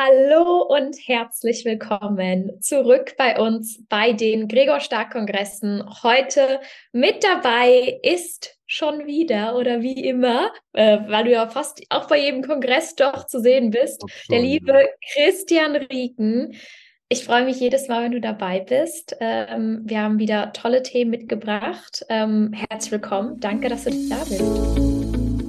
Hallo und herzlich willkommen zurück bei uns bei den Gregor Stark Kongressen. Heute mit dabei ist schon wieder oder wie immer, äh, weil du ja fast auch bei jedem Kongress doch zu sehen bist, der liebe Christian Rieken. Ich freue mich jedes Mal, wenn du dabei bist. Ähm, wir haben wieder tolle Themen mitgebracht. Ähm, herzlich willkommen. Danke, dass du da bist.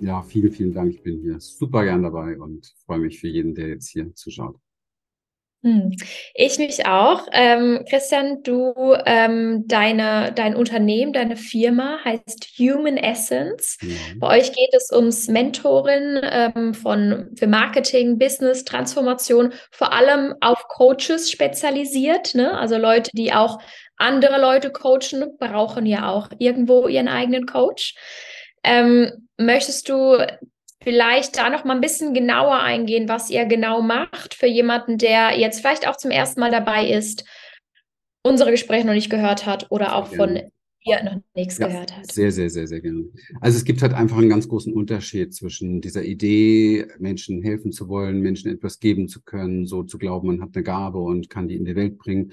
ja, vielen, vielen Dank. Ich bin hier super gern dabei und freue mich für jeden, der jetzt hier zuschaut. Hm. Ich mich auch. Ähm, Christian, du, ähm, deine, dein Unternehmen, deine Firma heißt Human Essence. Ja. Bei euch geht es ums Mentoring ähm, von, für Marketing, Business, Transformation, vor allem auf Coaches spezialisiert. Ne? Also Leute, die auch andere Leute coachen, brauchen ja auch irgendwo ihren eigenen Coach. Ähm, möchtest du vielleicht da noch mal ein bisschen genauer eingehen, was ihr genau macht für jemanden, der jetzt vielleicht auch zum ersten Mal dabei ist, unsere Gespräche noch nicht gehört hat oder auch von dir noch nichts ja, gehört hat? Sehr, sehr, sehr, sehr gerne. Also es gibt halt einfach einen ganz großen Unterschied zwischen dieser Idee, Menschen helfen zu wollen, Menschen etwas geben zu können, so zu glauben, man hat eine Gabe und kann die in die Welt bringen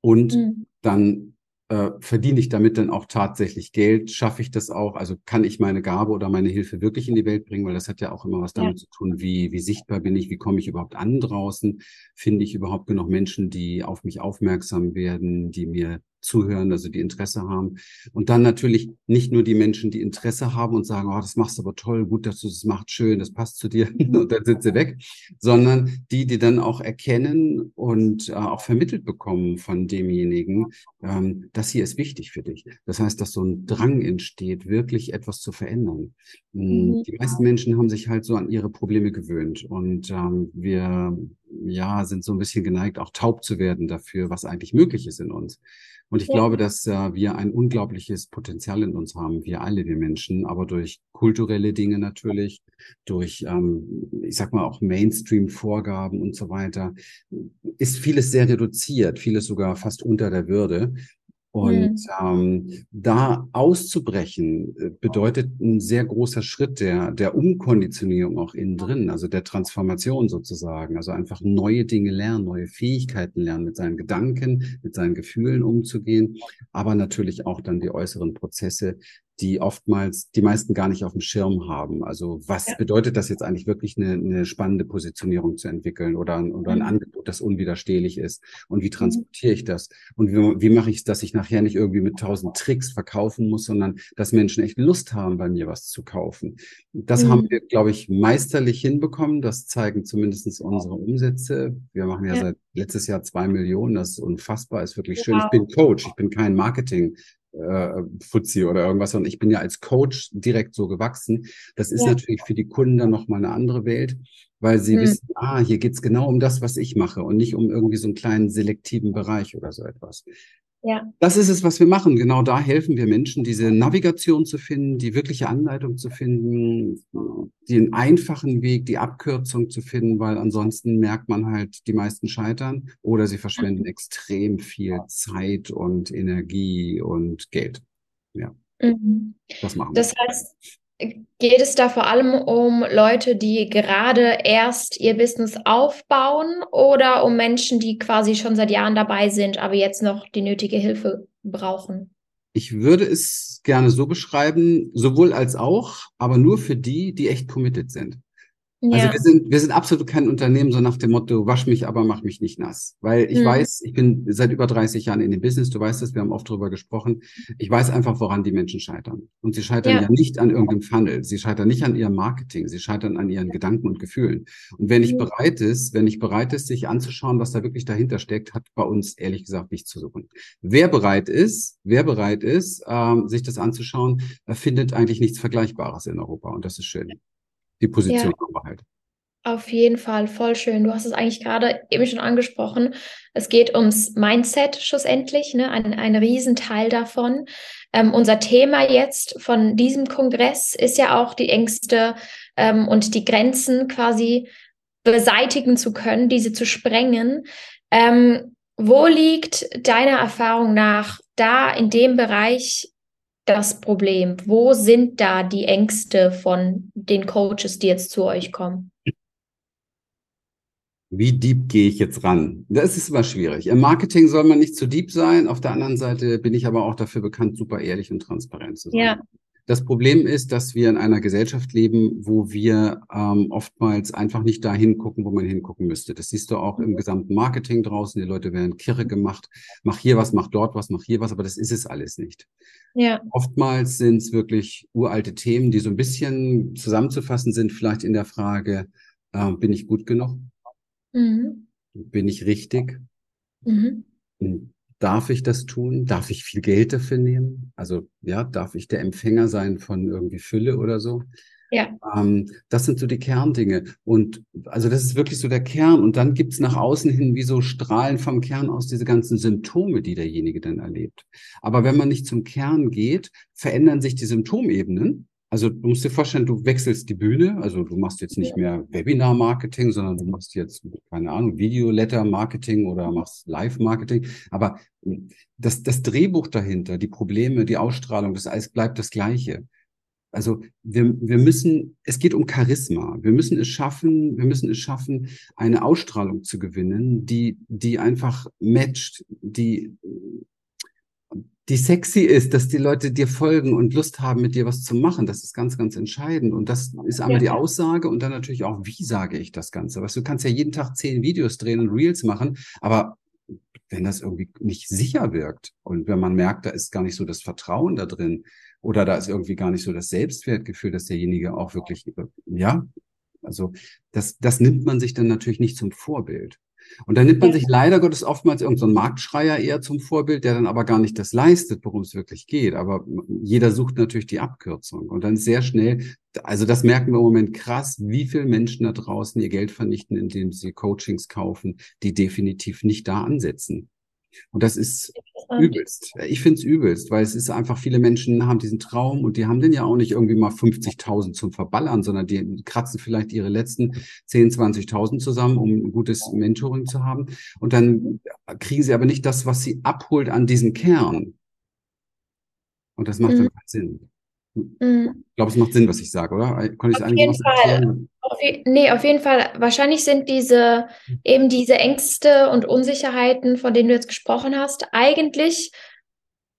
und mhm. dann äh, verdiene ich damit dann auch tatsächlich Geld? Schaffe ich das auch? Also kann ich meine Gabe oder meine Hilfe wirklich in die Welt bringen? Weil das hat ja auch immer was damit ja. zu tun, wie, wie sichtbar bin ich, wie komme ich überhaupt an draußen? Finde ich überhaupt genug Menschen, die auf mich aufmerksam werden, die mir zuhören, also die Interesse haben. Und dann natürlich nicht nur die Menschen, die Interesse haben und sagen, oh, das machst du aber toll, gut, dass du das machst, schön, das passt zu dir und dann sind sie weg, sondern die, die dann auch erkennen und äh, auch vermittelt bekommen von demjenigen, ähm, das hier ist wichtig für dich. Das heißt, dass so ein Drang entsteht, wirklich etwas zu verändern. Hm, mhm. Die meisten Menschen haben sich halt so an ihre Probleme gewöhnt und ähm, wir ja, sind so ein bisschen geneigt, auch taub zu werden dafür, was eigentlich möglich ist in uns. Und ich ja. glaube, dass äh, wir ein unglaubliches Potenzial in uns haben, wir alle, wir Menschen, aber durch kulturelle Dinge natürlich, durch, ähm, ich sag mal, auch Mainstream-Vorgaben und so weiter, ist vieles sehr reduziert, vieles sogar fast unter der Würde. Und mhm. ähm, da auszubrechen äh, bedeutet ein sehr großer Schritt der, der Umkonditionierung auch innen drin, also der Transformation sozusagen. Also einfach neue Dinge lernen, neue Fähigkeiten lernen, mit seinen Gedanken, mit seinen Gefühlen umzugehen, aber natürlich auch dann die äußeren Prozesse, die oftmals die meisten gar nicht auf dem Schirm haben. Also was ja. bedeutet das jetzt eigentlich wirklich eine, eine spannende Positionierung zu entwickeln oder, ein, oder ein mhm. Angebot, das unwiderstehlich ist? Und wie mhm. transportiere ich das? Und wie, wie mache ich es, dass ich nachher nicht irgendwie mit tausend Tricks verkaufen muss, sondern dass Menschen echt Lust haben, bei mir was zu kaufen? Das mhm. haben wir, glaube ich, meisterlich hinbekommen. Das zeigen zumindest unsere Umsätze. Wir machen ja, ja. seit letztes Jahr zwei Millionen. Das ist unfassbar, ist wirklich schön. Wow. Ich bin Coach, ich bin kein Marketing äh, Fuzzi oder irgendwas. Und ich bin ja als Coach direkt so gewachsen. Das ist ja. natürlich für die Kunden dann nochmal eine andere Welt, weil sie hm. wissen, ah, hier geht's genau um das, was ich mache und nicht um irgendwie so einen kleinen selektiven Bereich oder so etwas. Ja. Das ist es, was wir machen. Genau da helfen wir Menschen, diese Navigation zu finden, die wirkliche Anleitung zu finden, den einfachen Weg, die Abkürzung zu finden, weil ansonsten merkt man halt, die meisten scheitern oder sie verschwenden extrem viel Zeit und Energie und Geld. Ja. Mhm. Das machen wir. Das heißt, Geht es da vor allem um Leute, die gerade erst ihr Business aufbauen oder um Menschen, die quasi schon seit Jahren dabei sind, aber jetzt noch die nötige Hilfe brauchen? Ich würde es gerne so beschreiben, sowohl als auch, aber nur für die, die echt committed sind. Also ja. Also wir sind, wir sind absolut kein Unternehmen so nach dem Motto, wasch mich, aber mach mich nicht nass. Weil ich mhm. weiß, ich bin seit über 30 Jahren in dem Business, du weißt es, wir haben oft drüber gesprochen. Ich weiß einfach, woran die Menschen scheitern. Und sie scheitern ja, ja nicht an irgendeinem Funnel, sie scheitern nicht an ihrem Marketing, sie scheitern an ihren Gedanken und Gefühlen. Und wenn ich mhm. bereit ist, wenn ich bereit ist, sich anzuschauen, was da wirklich dahinter steckt, hat bei uns ehrlich gesagt nichts zu suchen. Wer bereit ist, wer bereit ist, ähm, sich das anzuschauen, findet eigentlich nichts Vergleichbares in Europa. Und das ist schön die Position ja. halt. Auf jeden Fall, voll schön. Du hast es eigentlich gerade eben schon angesprochen. Es geht ums Mindset schlussendlich, ne? ein, ein Riesenteil davon. Ähm, unser Thema jetzt von diesem Kongress ist ja auch die Ängste ähm, und die Grenzen quasi beseitigen zu können, diese zu sprengen. Ähm, wo liegt deiner Erfahrung nach da in dem Bereich das Problem? Wo sind da die Ängste von den Coaches, die jetzt zu euch kommen? Wie deep gehe ich jetzt ran? Das ist immer schwierig. Im Marketing soll man nicht zu deep sein. Auf der anderen Seite bin ich aber auch dafür bekannt, super ehrlich und transparent zu sein. Ja. Das Problem ist, dass wir in einer Gesellschaft leben, wo wir ähm, oftmals einfach nicht dahin gucken, wo man hingucken müsste. Das siehst du auch im gesamten Marketing draußen. Die Leute werden kirre gemacht. Mach hier was, mach dort was, mach hier was, aber das ist es alles nicht. Ja. Oftmals sind es wirklich uralte Themen, die so ein bisschen zusammenzufassen sind, vielleicht in der Frage, äh, bin ich gut genug? Mhm. Bin ich richtig? Mhm. Darf ich das tun? Darf ich viel Geld dafür nehmen? Also ja, darf ich der Empfänger sein von irgendwie Fülle oder so? Ja. Ähm, das sind so die Kerndinge. Und also das ist wirklich so der Kern. Und dann gibt's nach außen hin wie so Strahlen vom Kern aus diese ganzen Symptome, die derjenige dann erlebt. Aber wenn man nicht zum Kern geht, verändern sich die Symptomebenen also du musst dir vorstellen, du wechselst die Bühne, also du machst jetzt nicht mehr Webinar-Marketing, sondern du machst jetzt, keine Ahnung, Video-Letter-Marketing oder machst Live-Marketing. Aber das, das Drehbuch dahinter, die Probleme, die Ausstrahlung, das alles bleibt das Gleiche. Also wir, wir müssen, es geht um Charisma. Wir müssen es schaffen, wir müssen es schaffen, eine Ausstrahlung zu gewinnen, die, die einfach matcht, die die sexy ist, dass die Leute dir folgen und Lust haben, mit dir was zu machen. Das ist ganz, ganz entscheidend. Und das ist einmal ja. die Aussage und dann natürlich auch, wie sage ich das Ganze? Weißt du, kannst ja jeden Tag zehn Videos drehen und Reels machen, aber wenn das irgendwie nicht sicher wirkt und wenn man merkt, da ist gar nicht so das Vertrauen da drin oder da ist irgendwie gar nicht so das Selbstwertgefühl, dass derjenige auch wirklich, ja, also das, das nimmt man sich dann natürlich nicht zum Vorbild. Und dann nimmt man sich leider Gottes oftmals irgendeinen so Marktschreier eher zum Vorbild, der dann aber gar nicht das leistet, worum es wirklich geht. Aber jeder sucht natürlich die Abkürzung. Und dann sehr schnell, also das merken wir im Moment krass, wie viele Menschen da draußen ihr Geld vernichten, indem sie Coachings kaufen, die definitiv nicht da ansetzen. Und das ist übelst. Ich finde es übelst, weil es ist einfach, viele Menschen haben diesen Traum und die haben den ja auch nicht irgendwie mal 50.000 zum Verballern, sondern die kratzen vielleicht ihre letzten 10, 20.000 zusammen, um ein gutes Mentoring zu haben. Und dann kriegen sie aber nicht das, was sie abholt an diesen Kern. Und das macht mhm. dann keinen Sinn. Mhm. Ich glaube, es macht Sinn, was ich sage, oder? Konnte auf jeden Fall. Auf je, nee, auf jeden Fall. Wahrscheinlich sind diese eben diese Ängste und Unsicherheiten, von denen du jetzt gesprochen hast, eigentlich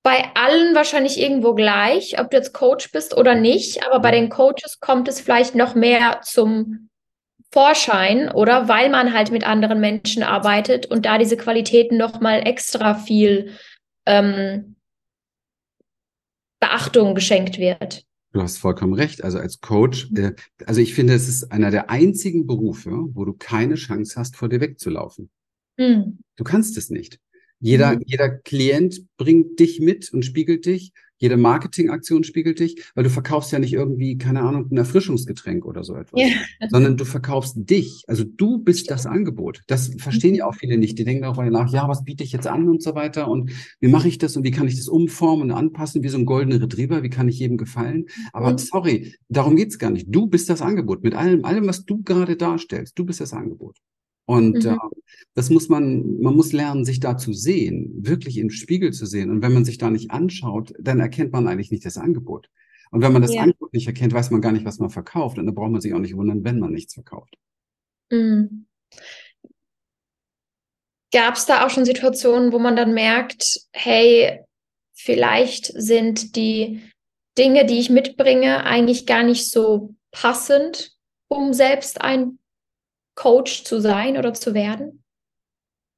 bei allen wahrscheinlich irgendwo gleich, ob du jetzt Coach bist oder nicht. Aber bei den Coaches kommt es vielleicht noch mehr zum Vorschein, oder? Weil man halt mit anderen Menschen arbeitet und da diese Qualitäten noch mal extra viel ähm, Beachtung geschenkt wird. Du hast vollkommen recht. Also als Coach, äh, also ich finde, es ist einer der einzigen Berufe, wo du keine Chance hast, vor dir wegzulaufen. Mhm. Du kannst es nicht. Jeder, mhm. jeder Klient bringt dich mit und spiegelt dich. Jede Marketingaktion spiegelt dich, weil du verkaufst ja nicht irgendwie, keine Ahnung, ein Erfrischungsgetränk oder so etwas, ja. sondern du verkaufst dich. Also du bist das Angebot. Das verstehen ja auch viele nicht. Die denken darüber nach, ja, was biete ich jetzt an und so weiter und wie mache ich das und wie kann ich das umformen und anpassen, wie so ein goldener Retriever, wie kann ich jedem gefallen? Aber mhm. sorry, darum geht's gar nicht. Du bist das Angebot. Mit allem, allem, was du gerade darstellst, du bist das Angebot. Und mhm. äh, das muss man, man muss lernen, sich da zu sehen, wirklich im Spiegel zu sehen. Und wenn man sich da nicht anschaut, dann erkennt man eigentlich nicht das Angebot. Und wenn man das ja. Angebot nicht erkennt, weiß man gar nicht, was man verkauft. Und dann braucht man sich auch nicht wundern, wenn man nichts verkauft. Mhm. Gab es da auch schon Situationen, wo man dann merkt, hey, vielleicht sind die Dinge, die ich mitbringe, eigentlich gar nicht so passend um selbst ein Coach zu sein oder zu werden?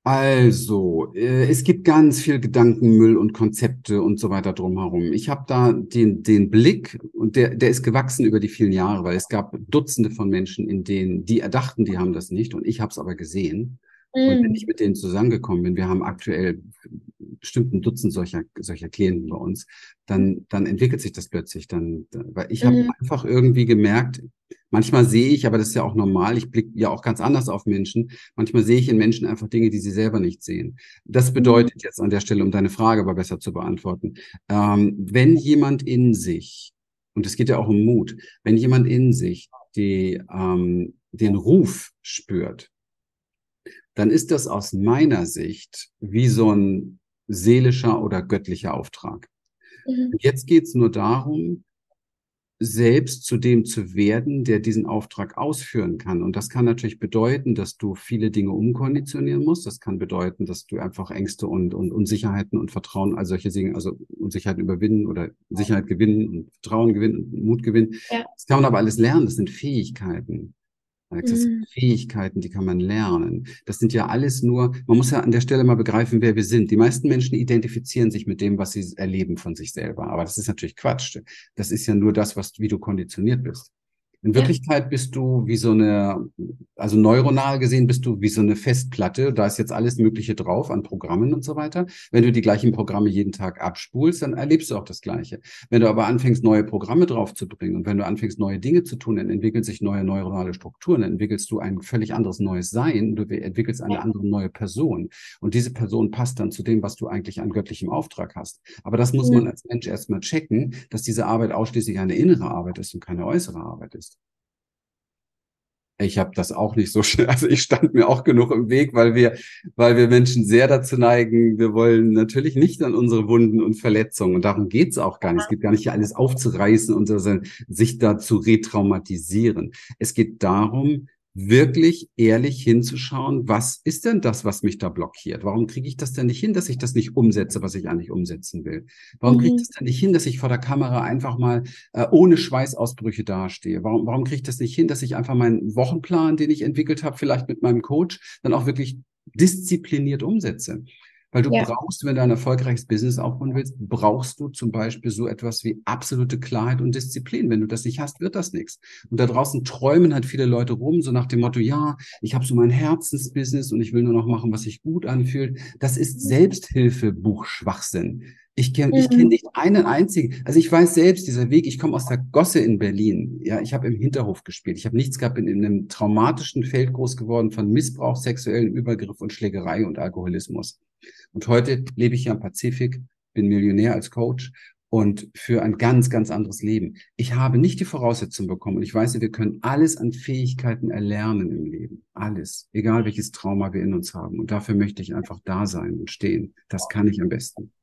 Also, äh, es gibt ganz viel Gedankenmüll und Konzepte und so weiter drumherum. Ich habe da den, den Blick und der, der ist gewachsen über die vielen Jahre, weil es gab Dutzende von Menschen, in denen die erdachten, die haben das nicht und ich habe es aber gesehen. Und wenn ich mit denen zusammengekommen bin, wir haben aktuell bestimmt ein Dutzend solcher, solcher Klienten bei uns, dann, dann entwickelt sich das plötzlich. Dann, weil ich habe mm. einfach irgendwie gemerkt, Manchmal sehe ich, aber das ist ja auch normal, ich blicke ja auch ganz anders auf Menschen. Manchmal sehe ich in Menschen einfach Dinge, die sie selber nicht sehen. Das mhm. bedeutet jetzt an der Stelle, um deine Frage aber besser zu beantworten, ähm, wenn jemand in sich, und es geht ja auch um Mut, wenn jemand in sich die, ähm, den Ruf spürt, dann ist das aus meiner Sicht wie so ein seelischer oder göttlicher Auftrag. Mhm. Jetzt geht es nur darum, selbst zu dem zu werden, der diesen Auftrag ausführen kann. Und das kann natürlich bedeuten, dass du viele Dinge umkonditionieren musst. Das kann bedeuten, dass du einfach Ängste und, und Unsicherheiten und Vertrauen, also solche Dinge, also Unsicherheiten überwinden oder Sicherheit gewinnen und Vertrauen gewinnen und Mut gewinnen. Ja. Das kann man aber alles lernen. Das sind Fähigkeiten. Das sind mhm. Fähigkeiten, die kann man lernen. Das sind ja alles nur, man muss ja an der Stelle mal begreifen, wer wir sind. Die meisten Menschen identifizieren sich mit dem, was sie erleben von sich selber. Aber das ist natürlich Quatsch. Das ist ja nur das, was, wie du konditioniert bist. In Wirklichkeit bist du wie so eine, also neuronal gesehen bist du wie so eine Festplatte. Da ist jetzt alles Mögliche drauf an Programmen und so weiter. Wenn du die gleichen Programme jeden Tag abspulst, dann erlebst du auch das Gleiche. Wenn du aber anfängst, neue Programme draufzubringen und wenn du anfängst, neue Dinge zu tun, dann entwickeln sich neue neuronale Strukturen, dann entwickelst du ein völlig anderes neues Sein, du entwickelst eine andere neue Person. Und diese Person passt dann zu dem, was du eigentlich an göttlichem Auftrag hast. Aber das muss man als Mensch erstmal checken, dass diese Arbeit ausschließlich eine innere Arbeit ist und keine äußere Arbeit ist. Ich habe das auch nicht so schnell. Also ich stand mir auch genug im Weg, weil wir, weil wir Menschen sehr dazu neigen, wir wollen natürlich nicht an unsere Wunden und Verletzungen. Und darum geht's auch gar nicht. Es geht gar nicht hier alles aufzureißen und sich da zu retraumatisieren. Es geht darum, wirklich ehrlich hinzuschauen, was ist denn das, was mich da blockiert? Warum kriege ich das denn nicht hin, dass ich das nicht umsetze, was ich eigentlich umsetzen will? Warum mhm. kriege ich mhm. das denn nicht hin, dass ich vor der Kamera einfach mal äh, ohne Schweißausbrüche dastehe? Warum, warum kriege ich das nicht hin, dass ich einfach meinen Wochenplan, den ich entwickelt habe, vielleicht mit meinem Coach, dann auch wirklich diszipliniert umsetze? Weil du ja. brauchst, wenn du ein erfolgreiches Business aufbauen willst, brauchst du zum Beispiel so etwas wie absolute Klarheit und Disziplin. Wenn du das nicht hast, wird das nichts. Und da draußen träumen halt viele Leute rum, so nach dem Motto, ja, ich habe so mein Herzensbusiness und ich will nur noch machen, was sich gut anfühlt. Das ist Selbsthilfebuch-Schwachsinn. Ich kenne ich kenn mhm. nicht einen einzigen. Also ich weiß selbst, dieser Weg, ich komme aus der Gosse in Berlin. Ja, ich habe im Hinterhof gespielt. Ich habe nichts gehabt, bin in einem traumatischen Feld groß geworden von Missbrauch, sexuellen Übergriff und Schlägerei und Alkoholismus. Und heute lebe ich hier am Pazifik, bin Millionär als Coach und für ein ganz, ganz anderes Leben. Ich habe nicht die Voraussetzungen bekommen und ich weiß, wir können alles an Fähigkeiten erlernen im Leben. Alles. Egal welches Trauma wir in uns haben. Und dafür möchte ich einfach da sein und stehen. Das kann ich am besten.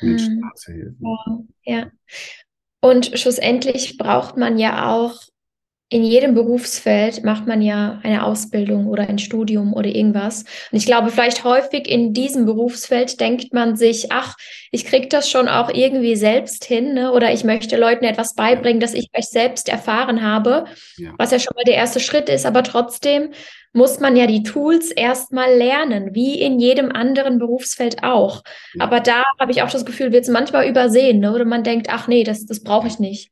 Menschen hm. zu helfen. Ja, ja. Und schlussendlich braucht man ja auch in jedem Berufsfeld macht man ja eine Ausbildung oder ein Studium oder irgendwas. Und ich glaube, vielleicht häufig in diesem Berufsfeld denkt man sich, ach, ich kriege das schon auch irgendwie selbst hin, ne? oder ich möchte Leuten etwas beibringen, das ich euch selbst erfahren habe, ja. was ja schon mal der erste Schritt ist. Aber trotzdem muss man ja die Tools erstmal lernen, wie in jedem anderen Berufsfeld auch. Ja. Aber da habe ich auch das Gefühl, wird es manchmal übersehen, ne? oder man denkt, ach nee, das, das brauche ich nicht.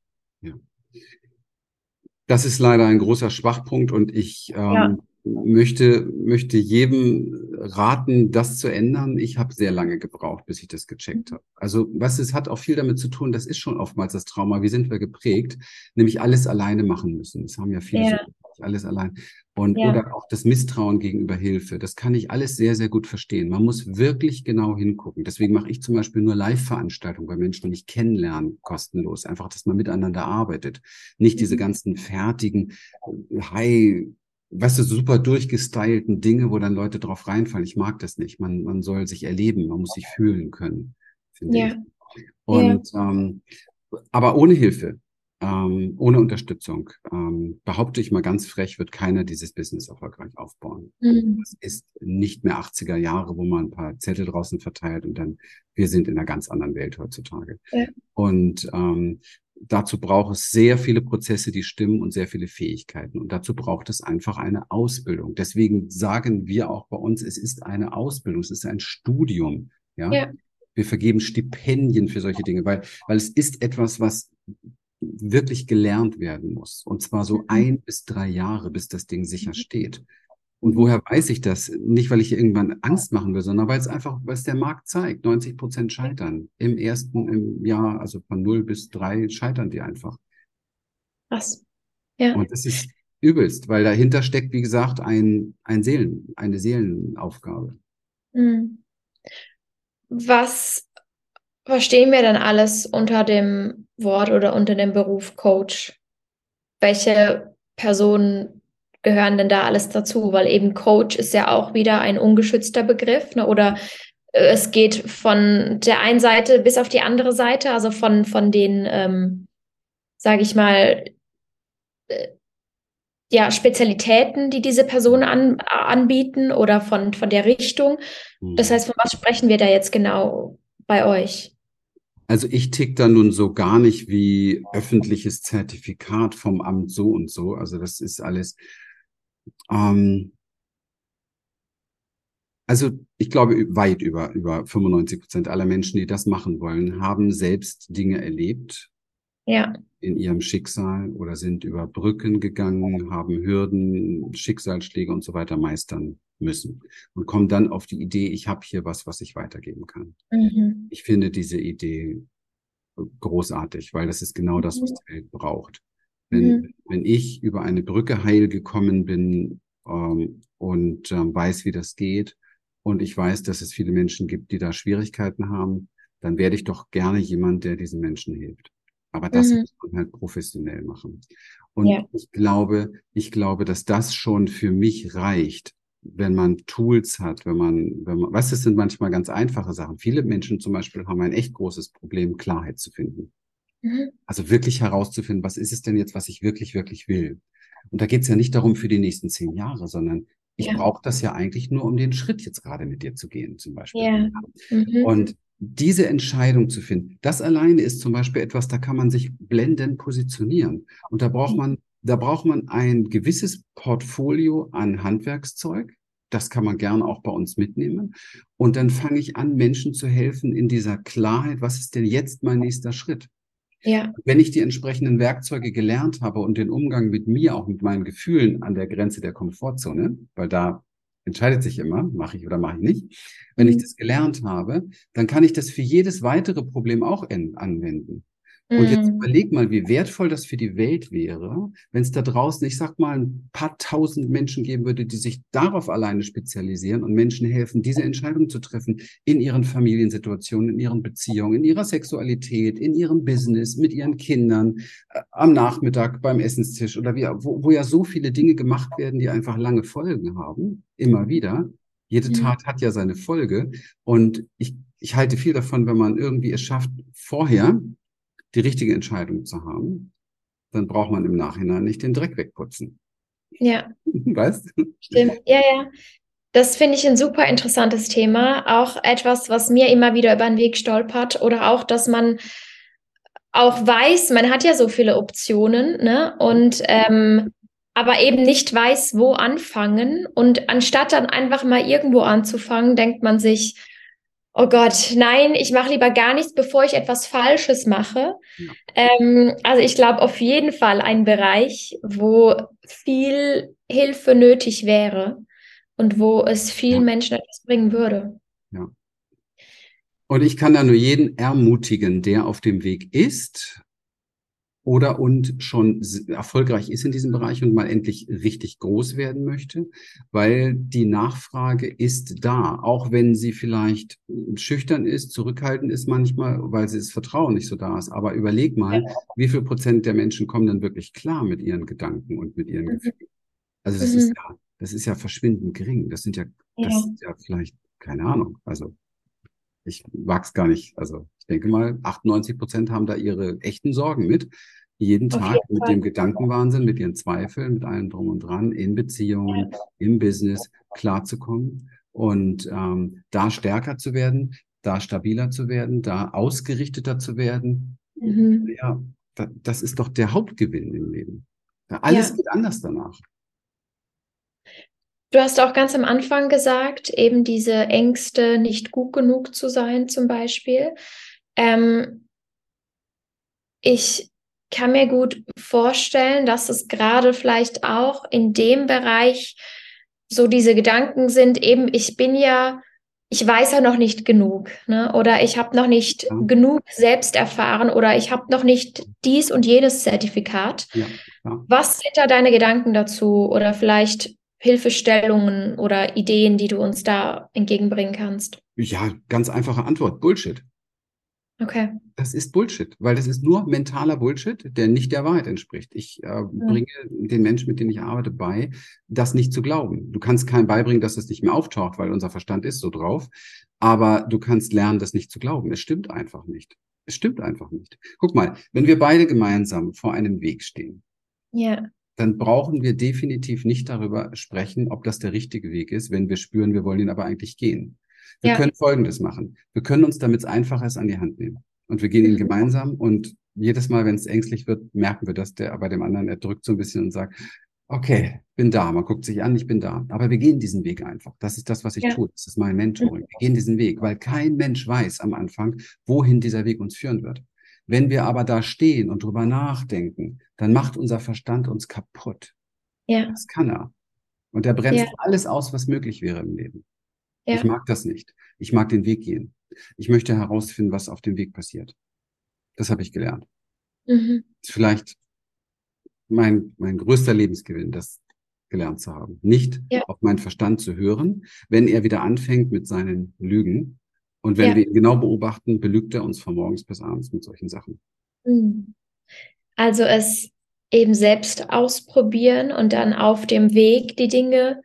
Das ist leider ein großer Schwachpunkt und ich ähm, ja. möchte, möchte jedem raten, das zu ändern. Ich habe sehr lange gebraucht, bis ich das gecheckt habe. Also was es hat auch viel damit zu tun, das ist schon oftmals das Trauma. Wie sind wir geprägt? Nämlich alles alleine machen müssen. Das haben ja viele ja. so alles allein. Und ja. oder auch das Misstrauen gegenüber Hilfe. Das kann ich alles sehr, sehr gut verstehen. Man muss wirklich genau hingucken. Deswegen mache ich zum Beispiel nur Live-Veranstaltungen bei Menschen, die mich kennenlernen, kostenlos. Einfach, dass man miteinander arbeitet. Nicht diese mhm. ganzen fertigen, high, weißt du, super durchgestylten Dinge, wo dann Leute drauf reinfallen. Ich mag das nicht. Man, man soll sich erleben, man muss sich fühlen können, finde ja. ich. Und ja. ähm, aber ohne Hilfe ähm, ohne Unterstützung, ähm, behaupte ich mal ganz frech, wird keiner dieses Business erfolgreich aufbauen. Mhm. Das ist nicht mehr 80er Jahre, wo man ein paar Zettel draußen verteilt und dann, wir sind in einer ganz anderen Welt heutzutage. Ja. Und ähm, dazu braucht es sehr viele Prozesse, die stimmen und sehr viele Fähigkeiten. Und dazu braucht es einfach eine Ausbildung. Deswegen sagen wir auch bei uns, es ist eine Ausbildung, es ist ein Studium. Ja. ja. Wir vergeben Stipendien für solche Dinge, weil, weil es ist etwas, was wirklich gelernt werden muss. Und zwar so mhm. ein bis drei Jahre, bis das Ding sicher mhm. steht. Und woher weiß ich das? Nicht, weil ich irgendwann Angst machen will, sondern weil es einfach, es der Markt zeigt. 90 Prozent scheitern. Im ersten im Jahr, also von 0 bis 3 scheitern die einfach. Was? Ja. Und das ist übelst, weil dahinter steckt, wie gesagt, ein, ein Seelen, eine Seelenaufgabe. Mhm. Was verstehen wir dann alles unter dem Wort oder unter dem Beruf Coach? Welche Personen gehören denn da alles dazu? Weil eben Coach ist ja auch wieder ein ungeschützter Begriff, ne? oder äh, es geht von der einen Seite bis auf die andere Seite, also von, von den, ähm, sage ich mal, äh, ja, Spezialitäten, die diese Personen an, anbieten oder von, von der Richtung. Das mhm. heißt, von was sprechen wir da jetzt genau bei euch? Also ich tick da nun so gar nicht wie öffentliches Zertifikat vom Amt so und so. Also das ist alles. Ähm, also ich glaube, weit über, über 95 Prozent aller Menschen, die das machen wollen, haben selbst Dinge erlebt. Ja. In ihrem Schicksal oder sind über Brücken gegangen, haben Hürden, Schicksalsschläge und so weiter meistern müssen und kommen dann auf die Idee, ich habe hier was, was ich weitergeben kann. Mhm. Ich finde diese Idee großartig, weil das ist genau das, was mhm. die Welt braucht. Wenn, mhm. wenn ich über eine Brücke heil gekommen bin ähm, und ähm, weiß, wie das geht und ich weiß, dass es viele Menschen gibt, die da Schwierigkeiten haben, dann werde ich doch gerne jemand, der diesen Menschen hilft. Aber das mhm. muss man halt professionell machen. Und ja. ich glaube, ich glaube, dass das schon für mich reicht, wenn man Tools hat, wenn man, wenn man, was, das sind manchmal ganz einfache Sachen. Viele Menschen zum Beispiel haben ein echt großes Problem, Klarheit zu finden. Mhm. Also wirklich herauszufinden, was ist es denn jetzt, was ich wirklich, wirklich will. Und da geht es ja nicht darum für die nächsten zehn Jahre, sondern ich ja. brauche das ja eigentlich nur, um den Schritt jetzt gerade mit dir zu gehen, zum Beispiel. Ja. Mhm. Und diese Entscheidung zu finden, das alleine ist zum Beispiel etwas, da kann man sich blendend positionieren. Und da braucht man da braucht man ein gewisses Portfolio an Handwerkszeug. Das kann man gerne auch bei uns mitnehmen. Und dann fange ich an, Menschen zu helfen in dieser Klarheit, was ist denn jetzt mein nächster Schritt? Ja. Wenn ich die entsprechenden Werkzeuge gelernt habe und den Umgang mit mir, auch mit meinen Gefühlen an der Grenze der Komfortzone, weil da entscheidet sich immer, mache ich oder mache ich nicht. Wenn ich mhm. das gelernt habe, dann kann ich das für jedes weitere Problem auch anwenden. Und jetzt mhm. überleg mal, wie wertvoll das für die Welt wäre, wenn es da draußen, ich sag mal, ein paar tausend Menschen geben würde, die sich darauf alleine spezialisieren und Menschen helfen, diese Entscheidung zu treffen in ihren Familiensituationen, in ihren Beziehungen, in ihrer Sexualität, in ihrem Business, mit ihren Kindern, äh, am Nachmittag beim Essenstisch oder wie, wo, wo ja so viele Dinge gemacht werden, die einfach lange Folgen haben, immer wieder. Jede Tat hat ja seine Folge. Und ich, ich halte viel davon, wenn man irgendwie es schafft, vorher die richtige Entscheidung zu haben, dann braucht man im Nachhinein nicht den Dreck wegputzen. Ja. Weißt du? Stimmt. Ja, ja. Das finde ich ein super interessantes Thema. Auch etwas, was mir immer wieder über den Weg stolpert. Oder auch, dass man auch weiß, man hat ja so viele Optionen, ne? Und ähm, aber eben nicht weiß, wo anfangen. Und anstatt dann einfach mal irgendwo anzufangen, denkt man sich, oh Gott, nein, ich mache lieber gar nichts, bevor ich etwas Falsches mache. Ja. Ähm, also ich glaube auf jeden Fall ein Bereich, wo viel Hilfe nötig wäre und wo es vielen ja. Menschen etwas bringen würde. Ja. Und ich kann da nur jeden ermutigen, der auf dem Weg ist, oder und schon erfolgreich ist in diesem Bereich und mal endlich richtig groß werden möchte, weil die Nachfrage ist da, auch wenn sie vielleicht schüchtern ist, zurückhaltend ist manchmal, weil sie das Vertrauen nicht so da ist. Aber überleg mal, wie viel Prozent der Menschen kommen dann wirklich klar mit ihren Gedanken und mit ihren mhm. Gefühlen. Also das mhm. ist ja, das ist ja verschwindend gering. Das sind ja, das ja. sind ja vielleicht, keine Ahnung, also ich wag's gar nicht. Also ich denke mal, 98 Prozent haben da ihre echten Sorgen mit. jeden Tag mit dem Gedankenwahnsinn, mit ihren Zweifeln, mit allem drum und dran, in Beziehungen, im Business klarzukommen und ähm, da stärker zu werden, da stabiler zu werden, da ausgerichteter zu werden. Mhm. Ja, da, das ist doch der Hauptgewinn im Leben. Ja, alles ja. geht anders danach. Du hast auch ganz am Anfang gesagt, eben diese Ängste, nicht gut genug zu sein, zum Beispiel. Ähm, ich kann mir gut vorstellen, dass es gerade vielleicht auch in dem Bereich so diese Gedanken sind, eben ich bin ja, ich weiß ja noch nicht genug, ne? oder ich habe noch nicht ja. genug selbst erfahren oder ich habe noch nicht dies und jenes Zertifikat. Ja, ja. Was sind da deine Gedanken dazu oder vielleicht Hilfestellungen oder Ideen, die du uns da entgegenbringen kannst? Ja, ganz einfache Antwort. Bullshit. Okay. Das ist Bullshit, weil das ist nur mentaler Bullshit, der nicht der Wahrheit entspricht. Ich äh, mhm. bringe den Menschen, mit denen ich arbeite, bei, das nicht zu glauben. Du kannst keinem beibringen, dass es nicht mehr auftaucht, weil unser Verstand ist so drauf. Aber du kannst lernen, das nicht zu glauben. Es stimmt einfach nicht. Es stimmt einfach nicht. Guck mal, wenn wir beide gemeinsam vor einem Weg stehen, ja. dann brauchen wir definitiv nicht darüber sprechen, ob das der richtige Weg ist, wenn wir spüren, wir wollen ihn aber eigentlich gehen. Wir ja. können Folgendes machen. Wir können uns, damit es einfacher ist, an die Hand nehmen. Und wir gehen ihn mhm. gemeinsam und jedes Mal, wenn es ängstlich wird, merken wir, dass der bei dem anderen, er drückt so ein bisschen und sagt, okay, bin da. Man guckt sich an, ich bin da. Aber wir gehen diesen Weg einfach. Das ist das, was ich ja. tue. Das ist mein Mentoring. Wir gehen diesen Weg, weil kein Mensch weiß am Anfang, wohin dieser Weg uns führen wird. Wenn wir aber da stehen und drüber nachdenken, dann macht unser Verstand uns kaputt. Ja. Das kann er. Und er bremst ja. alles aus, was möglich wäre im Leben. Ja. Ich mag das nicht. Ich mag den Weg gehen. Ich möchte herausfinden, was auf dem Weg passiert. Das habe ich gelernt. Mhm. Vielleicht mein, mein größter Lebensgewinn, das gelernt zu haben. Nicht ja. auf meinen Verstand zu hören, wenn er wieder anfängt mit seinen Lügen. Und wenn ja. wir ihn genau beobachten, belügt er uns von morgens bis abends mit solchen Sachen. Mhm. Also es eben selbst ausprobieren und dann auf dem Weg die Dinge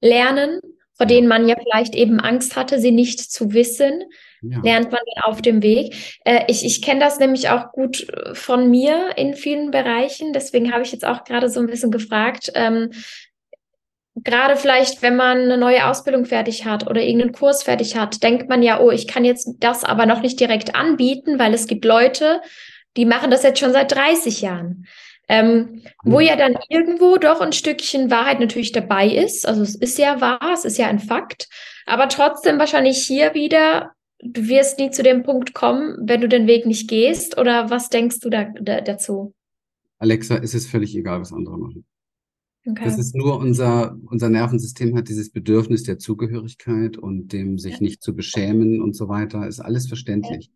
lernen vor denen man ja vielleicht eben Angst hatte, sie nicht zu wissen, ja. lernt man dann auf dem Weg. Äh, ich ich kenne das nämlich auch gut äh, von mir in vielen Bereichen. Deswegen habe ich jetzt auch gerade so ein bisschen gefragt. Ähm, gerade vielleicht, wenn man eine neue Ausbildung fertig hat oder irgendeinen Kurs fertig hat, denkt man ja, oh, ich kann jetzt das aber noch nicht direkt anbieten, weil es gibt Leute, die machen das jetzt schon seit 30 Jahren. Ähm, wo ja dann irgendwo doch ein Stückchen Wahrheit natürlich dabei ist. Also es ist ja wahr, es ist ja ein Fakt. Aber trotzdem wahrscheinlich hier wieder, du wirst nie zu dem Punkt kommen, wenn du den Weg nicht gehst. Oder was denkst du da, da dazu? Alexa, es ist völlig egal, was andere machen. Okay. Das ist nur unser, unser Nervensystem hat dieses Bedürfnis der Zugehörigkeit und dem sich nicht zu beschämen und so weiter. Ist alles verständlich.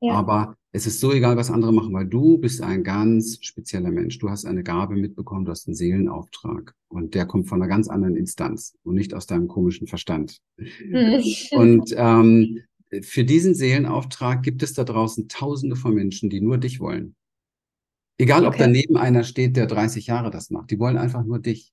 Ja. Ja. Aber es ist so egal, was andere machen, weil du bist ein ganz spezieller Mensch. Du hast eine Gabe mitbekommen, du hast einen Seelenauftrag. Und der kommt von einer ganz anderen Instanz und nicht aus deinem komischen Verstand. Mhm. Und ähm, für diesen Seelenauftrag gibt es da draußen tausende von Menschen, die nur dich wollen. Egal, okay. ob daneben einer steht, der 30 Jahre das macht. Die wollen einfach nur dich.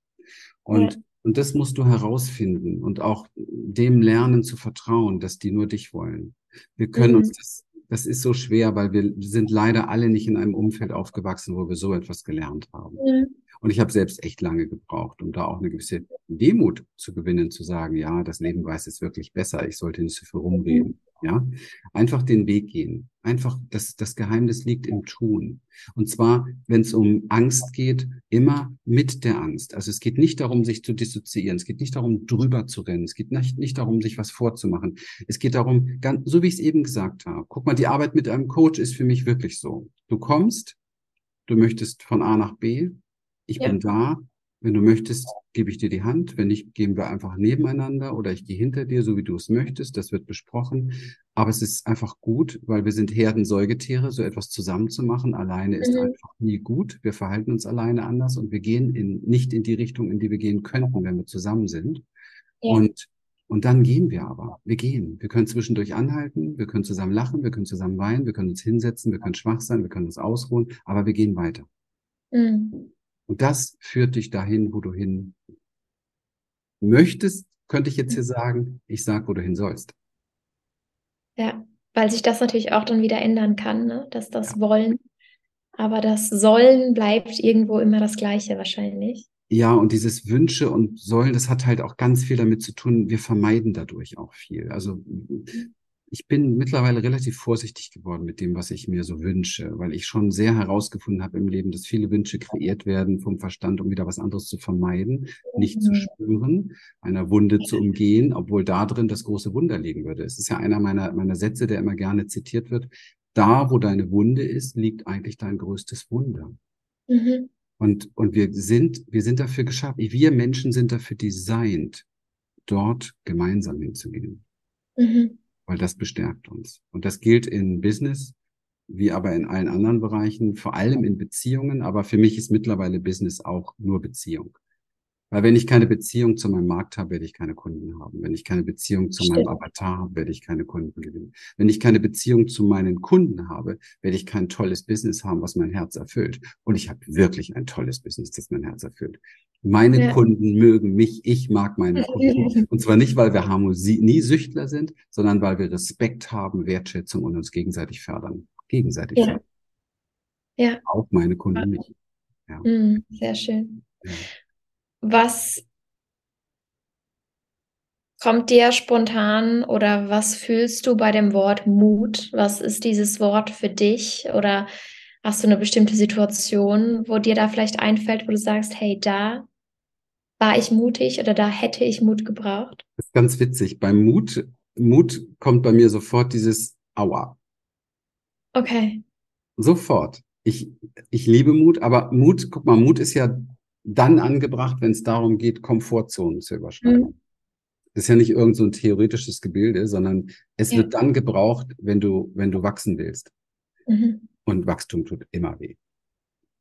Und, ja. und das musst du herausfinden und auch dem lernen zu vertrauen, dass die nur dich wollen. Wir können mhm. uns das das ist so schwer, weil wir sind leider alle nicht in einem Umfeld aufgewachsen, wo wir so etwas gelernt haben. Mhm. Und ich habe selbst echt lange gebraucht, um da auch eine gewisse Demut zu gewinnen, zu sagen, ja, das Leben weiß es wirklich besser, ich sollte nicht so viel rumreden. Ja, einfach den Weg gehen. Einfach, das, das Geheimnis liegt im Tun. Und zwar, wenn es um Angst geht, immer mit der Angst. Also es geht nicht darum, sich zu dissoziieren. Es geht nicht darum, drüber zu rennen. Es geht nicht, nicht darum, sich was vorzumachen. Es geht darum, ganz, so wie ich es eben gesagt habe. Guck mal, die Arbeit mit einem Coach ist für mich wirklich so. Du kommst, du möchtest von A nach B, ich ja. bin da. Wenn du möchtest, gebe ich dir die Hand. Wenn nicht, gehen wir einfach nebeneinander oder ich gehe hinter dir, so wie du es möchtest. Das wird besprochen. Aber es ist einfach gut, weil wir sind Herdensäugetiere, so etwas zusammen zu machen. Alleine ist mhm. einfach nie gut. Wir verhalten uns alleine anders und wir gehen in, nicht in die Richtung, in die wir gehen könnten, wenn wir zusammen sind. Ja. Und und dann gehen wir aber. Wir gehen. Wir können zwischendurch anhalten, wir können zusammen lachen, wir können zusammen weinen, wir können uns hinsetzen, wir können schwach sein, wir können uns ausruhen, aber wir gehen weiter. Mhm. Und das führt dich dahin, wo du hin möchtest, könnte ich jetzt hier sagen. Ich sag, wo du hin sollst. Ja, weil sich das natürlich auch dann wieder ändern kann, ne? dass das ja. Wollen aber das Sollen bleibt irgendwo immer das Gleiche wahrscheinlich. Ja, und dieses Wünsche und Sollen, das hat halt auch ganz viel damit zu tun, wir vermeiden dadurch auch viel. Also ich bin mittlerweile relativ vorsichtig geworden mit dem, was ich mir so wünsche, weil ich schon sehr herausgefunden habe im Leben, dass viele Wünsche kreiert werden vom Verstand, um wieder was anderes zu vermeiden, nicht mhm. zu spüren, einer Wunde zu umgehen, obwohl da drin das große Wunder liegen würde. Es ist ja einer meiner, meiner Sätze, der immer gerne zitiert wird. Da, wo deine Wunde ist, liegt eigentlich dein größtes Wunder. Mhm. Und, und wir sind, wir sind dafür geschaffen, wir Menschen sind dafür designt, dort gemeinsam hinzugehen. Mhm weil das bestärkt uns. Und das gilt in Business, wie aber in allen anderen Bereichen, vor allem in Beziehungen. Aber für mich ist mittlerweile Business auch nur Beziehung. Weil wenn ich keine Beziehung zu meinem Markt habe, werde ich keine Kunden haben. Wenn ich keine Beziehung zu Stimmt. meinem Avatar habe, werde ich keine Kunden gewinnen. Wenn ich keine Beziehung zu meinen Kunden habe, werde ich kein tolles Business haben, was mein Herz erfüllt. Und ich habe wirklich ein tolles Business, das mein Herz erfüllt. Meine ja. Kunden mögen mich, ich mag meine Kunden. Und zwar nicht, weil wir Harmoniesüchtler sind, sondern weil wir Respekt haben, Wertschätzung und uns gegenseitig fördern. Gegenseitig ja. fördern. Ja. Auch meine Kunden mich. Ja. Mm, sehr schön. Ja. Was kommt dir spontan oder was fühlst du bei dem Wort Mut? Was ist dieses Wort für dich? Oder hast du eine bestimmte Situation, wo dir da vielleicht einfällt, wo du sagst, hey, da war ich mutig oder da hätte ich Mut gebraucht? Das ist ganz witzig. Beim Mut, Mut kommt bei mir sofort dieses Aua. Okay. Sofort. Ich, ich liebe Mut, aber Mut, guck mal, Mut ist ja dann angebracht, wenn es darum geht, Komfortzonen zu überschreiten. Mhm. Das ist ja nicht irgend so ein theoretisches Gebilde, sondern es ja. wird dann gebraucht, wenn du, wenn du wachsen willst. Mhm. Und Wachstum tut immer weh.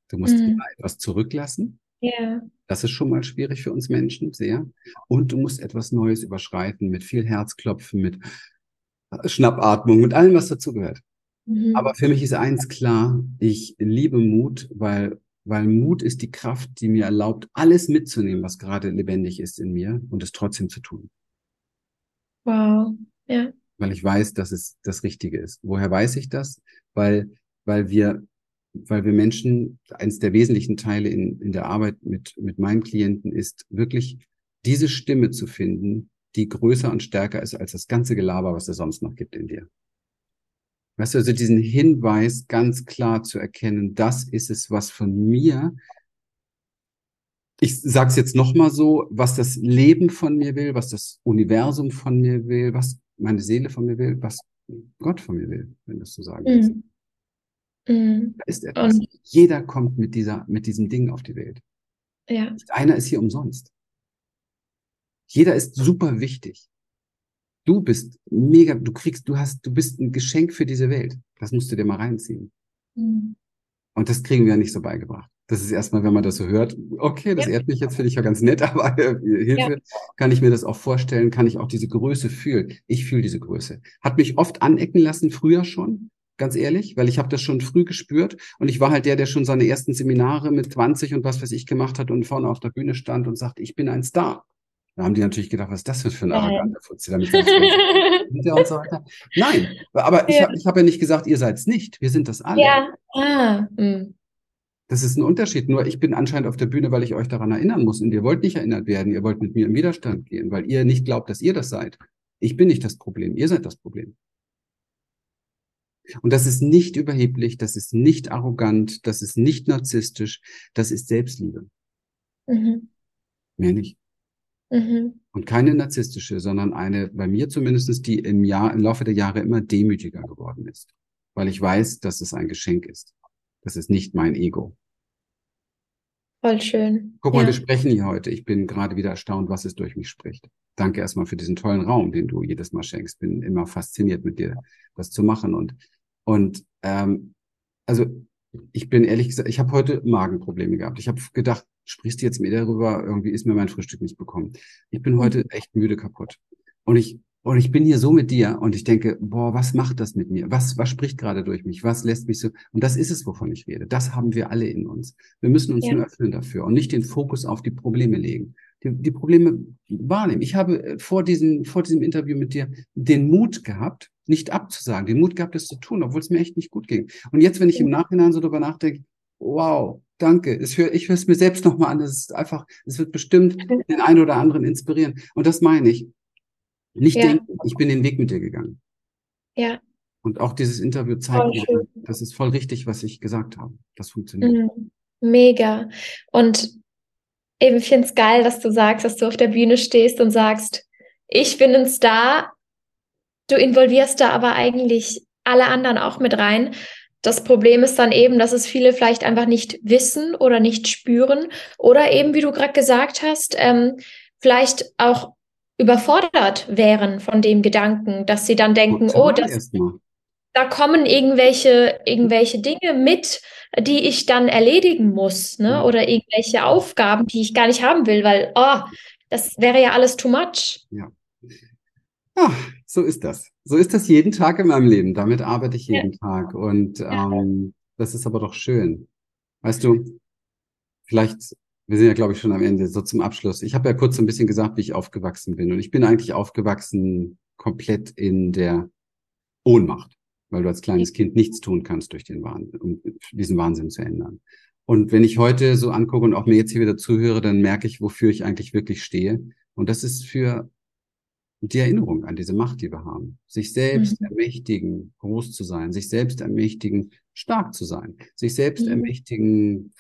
Du musst mhm. etwas zurücklassen. Ja. Das ist schon mal schwierig für uns Menschen, sehr. Und du musst etwas Neues überschreiten mit viel Herzklopfen, mit Schnappatmung, mit allem, was dazugehört. Mhm. Aber für mich ist eins klar, ich liebe Mut, weil weil Mut ist die Kraft, die mir erlaubt, alles mitzunehmen, was gerade lebendig ist in mir und es trotzdem zu tun. Wow, ja. Weil ich weiß, dass es das Richtige ist. Woher weiß ich das? Weil, weil wir, weil wir Menschen, eines der wesentlichen Teile in, in der Arbeit mit, mit meinen Klienten ist, wirklich diese Stimme zu finden, die größer und stärker ist als das ganze Gelaber, was es sonst noch gibt in dir. Weißt du, also diesen Hinweis ganz klar zu erkennen, das ist es, was von mir, ich sage es jetzt nochmal so, was das Leben von mir will, was das Universum von mir will, was meine Seele von mir will, was Gott von mir will, wenn das so sagen willst. Mm. Da ist etwas. Und Jeder kommt mit dieser, mit diesem Ding auf die Welt. Ja. Einer ist hier umsonst. Jeder ist super wichtig. Du bist mega, du kriegst, du hast, du bist ein Geschenk für diese Welt. Das musst du dir mal reinziehen. Mhm. Und das kriegen wir ja nicht so beigebracht. Das ist erstmal, wenn man das so hört, okay, das ja. ehrt mich jetzt, finde ich ja ganz nett, aber äh, Hilfe, ja. kann ich mir das auch vorstellen, kann ich auch diese Größe fühlen. Ich fühle diese Größe. Hat mich oft anecken lassen, früher schon, ganz ehrlich, weil ich habe das schon früh gespürt und ich war halt der, der schon seine ersten Seminare mit 20 und was weiß ich gemacht hat und vorne auf der Bühne stand und sagt, ich bin ein Star. Da haben die natürlich gedacht, was ist das für ein arroganter Fuzzi, damit und so weiter. Nein, aber ich ja. habe hab ja nicht gesagt, ihr seid es nicht. Wir sind das alle. Ja. Ah. Hm. Das ist ein Unterschied. Nur ich bin anscheinend auf der Bühne, weil ich euch daran erinnern muss. Und ihr wollt nicht erinnert werden. Ihr wollt mit mir im Widerstand gehen, weil ihr nicht glaubt, dass ihr das seid. Ich bin nicht das Problem. Ihr seid das Problem. Und das ist nicht überheblich, das ist nicht arrogant, das ist nicht narzisstisch, das ist Selbstliebe. Mhm. Mehr nicht. Mhm. Und keine narzisstische, sondern eine, bei mir zumindestens, die im Jahr, im Laufe der Jahre immer demütiger geworden ist. Weil ich weiß, dass es ein Geschenk ist. Das ist nicht mein Ego. Voll schön. Guck mal, ja. wir sprechen hier heute. Ich bin gerade wieder erstaunt, was es durch mich spricht. Danke erstmal für diesen tollen Raum, den du jedes Mal schenkst. Bin immer fasziniert mit dir, das zu machen. Und, und ähm, also ich bin ehrlich gesagt, ich habe heute Magenprobleme gehabt. Ich habe gedacht, sprichst du jetzt mit darüber? Irgendwie ist mir mein Frühstück nicht bekommen. Ich bin heute mhm. echt müde kaputt. Und ich, und ich bin hier so mit dir und ich denke, boah, was macht das mit mir? Was, was spricht gerade durch mich? Was lässt mich so? Und das ist es, wovon ich rede. Das haben wir alle in uns. Wir müssen uns ja. nur öffnen dafür und nicht den Fokus auf die Probleme legen, die, die Probleme wahrnehmen. Ich habe äh, vor diesem, vor diesem Interview mit dir den Mut gehabt, nicht abzusagen, den Mut gehabt, das zu tun, obwohl es mir echt nicht gut ging. Und jetzt, wenn ich im Nachhinein so darüber nachdenke, wow, danke. Ich höre ich höre es mir selbst nochmal an. Es ist einfach, es wird bestimmt den einen oder anderen inspirieren. Und das meine ich. Nicht ja. denken, ich bin den Weg mit dir gegangen. Ja. Und auch dieses Interview zeigt mir, das ist voll richtig, was ich gesagt habe. Das funktioniert. Mhm. Mega. Und eben, ich finde es geil, dass du sagst, dass du auf der Bühne stehst und sagst, ich bin ein Star. Du involvierst da aber eigentlich alle anderen auch mit rein. Das Problem ist dann eben, dass es viele vielleicht einfach nicht wissen oder nicht spüren oder eben, wie du gerade gesagt hast, ähm, vielleicht auch überfordert wären von dem Gedanken, dass sie dann denken, oh, das, da kommen irgendwelche, irgendwelche Dinge mit, die ich dann erledigen muss, ne? Ja. Oder irgendwelche Aufgaben, die ich gar nicht haben will, weil, oh, das wäre ja alles too much. Ja. Ach, so ist das. So ist das jeden Tag in meinem Leben. Damit arbeite ich jeden ja. Tag. Und ähm, das ist aber doch schön. Weißt du, vielleicht, wir sind ja, glaube ich, schon am Ende, so zum Abschluss. Ich habe ja kurz ein bisschen gesagt, wie ich aufgewachsen bin. Und ich bin eigentlich aufgewachsen komplett in der Ohnmacht weil du als kleines Kind nichts tun kannst durch den Wahnsinn, um diesen Wahnsinn zu ändern. Und wenn ich heute so angucke und auch mir jetzt hier wieder zuhöre, dann merke ich, wofür ich eigentlich wirklich stehe. Und das ist für die Erinnerung an diese Macht, die wir haben. Sich selbst mhm. ermächtigen, groß zu sein, sich selbst ermächtigen, stark zu sein, sich selbst mhm. ermächtigen,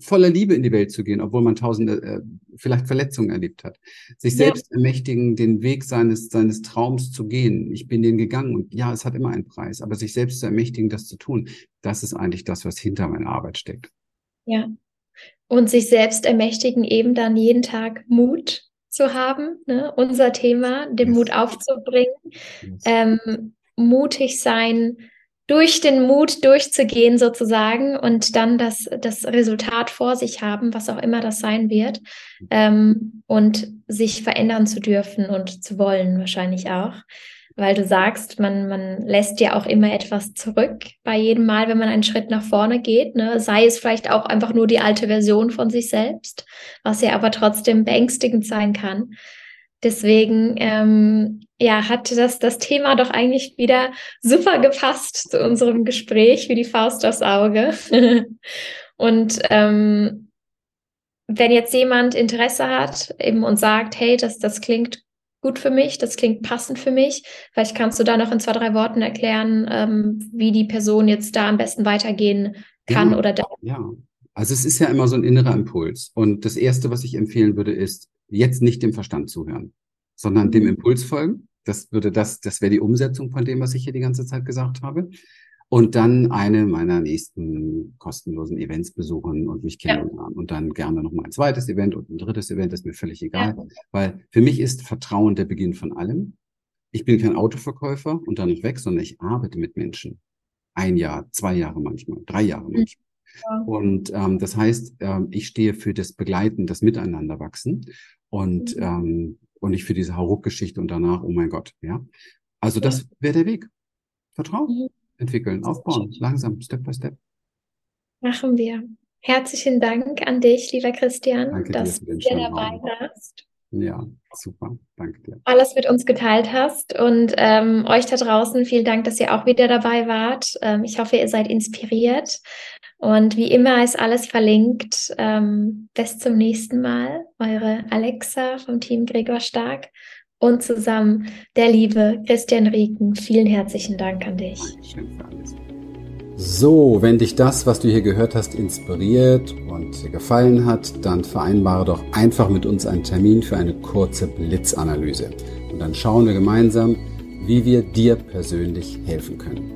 voller Liebe in die Welt zu gehen, obwohl man tausende äh, vielleicht Verletzungen erlebt hat. Sich ja. selbst ermächtigen, den Weg seines, seines Traums zu gehen. Ich bin den gegangen und ja, es hat immer einen Preis, aber sich selbst zu ermächtigen, das zu tun, das ist eigentlich das, was hinter meiner Arbeit steckt. Ja. Und sich selbst ermächtigen, eben dann jeden Tag Mut zu haben, ne? unser Thema, den yes. Mut aufzubringen, yes. ähm, mutig sein, durch den Mut durchzugehen sozusagen und dann das, das Resultat vor sich haben, was auch immer das sein wird, ähm, und sich verändern zu dürfen und zu wollen wahrscheinlich auch. Weil du sagst, man, man lässt ja auch immer etwas zurück bei jedem Mal, wenn man einen Schritt nach vorne geht. Ne? Sei es vielleicht auch einfach nur die alte Version von sich selbst, was ja aber trotzdem beängstigend sein kann. Deswegen ähm, ja, hat das, das Thema doch eigentlich wieder super gepasst zu unserem Gespräch, wie die Faust aufs Auge. und ähm, wenn jetzt jemand Interesse hat eben und sagt, hey, das, das klingt gut für mich, das klingt passend für mich, vielleicht kannst du da noch in zwei, drei Worten erklären, ähm, wie die Person jetzt da am besten weitergehen kann ja, oder darf. Ja, also es ist ja immer so ein innerer Impuls. Und das Erste, was ich empfehlen würde, ist, jetzt nicht dem Verstand zuhören, sondern dem mhm. Impuls folgen. Das würde das, das wäre die Umsetzung von dem, was ich hier die ganze Zeit gesagt habe. Und dann eine meiner nächsten kostenlosen Events besuchen und mich kennenlernen. Ja. Und dann gerne noch mal ein zweites Event und ein drittes Event, ist mir völlig egal. Ja. Weil für mich ist Vertrauen der Beginn von allem. Ich bin kein Autoverkäufer und dann nicht weg, sondern ich arbeite mit Menschen. Ein Jahr, zwei Jahre manchmal, drei Jahre mhm. manchmal. Ja. Und ähm, das heißt, ähm, ich stehe für das Begleiten, das Miteinander wachsen. Und, mhm. ähm, und nicht für diese Hauruck-Geschichte und danach, oh mein Gott, ja. Also das wäre der Weg. Vertrauen, mhm. entwickeln, aufbauen, langsam, Step by Step. Machen wir. Herzlichen Dank an dich, lieber Christian, Danke dass du hier dabei warst. Ja, super. Danke dir. Alles mit uns geteilt hast und ähm, euch da draußen vielen Dank, dass ihr auch wieder dabei wart. Ähm, ich hoffe, ihr seid inspiriert und wie immer ist alles verlinkt. Ähm, bis zum nächsten Mal. Eure Alexa vom Team Gregor Stark und zusammen der liebe Christian Rieken. Vielen herzlichen Dank an dich. So, wenn dich das, was du hier gehört hast, inspiriert und dir gefallen hat, dann vereinbare doch einfach mit uns einen Termin für eine kurze Blitzanalyse. Und dann schauen wir gemeinsam, wie wir dir persönlich helfen können.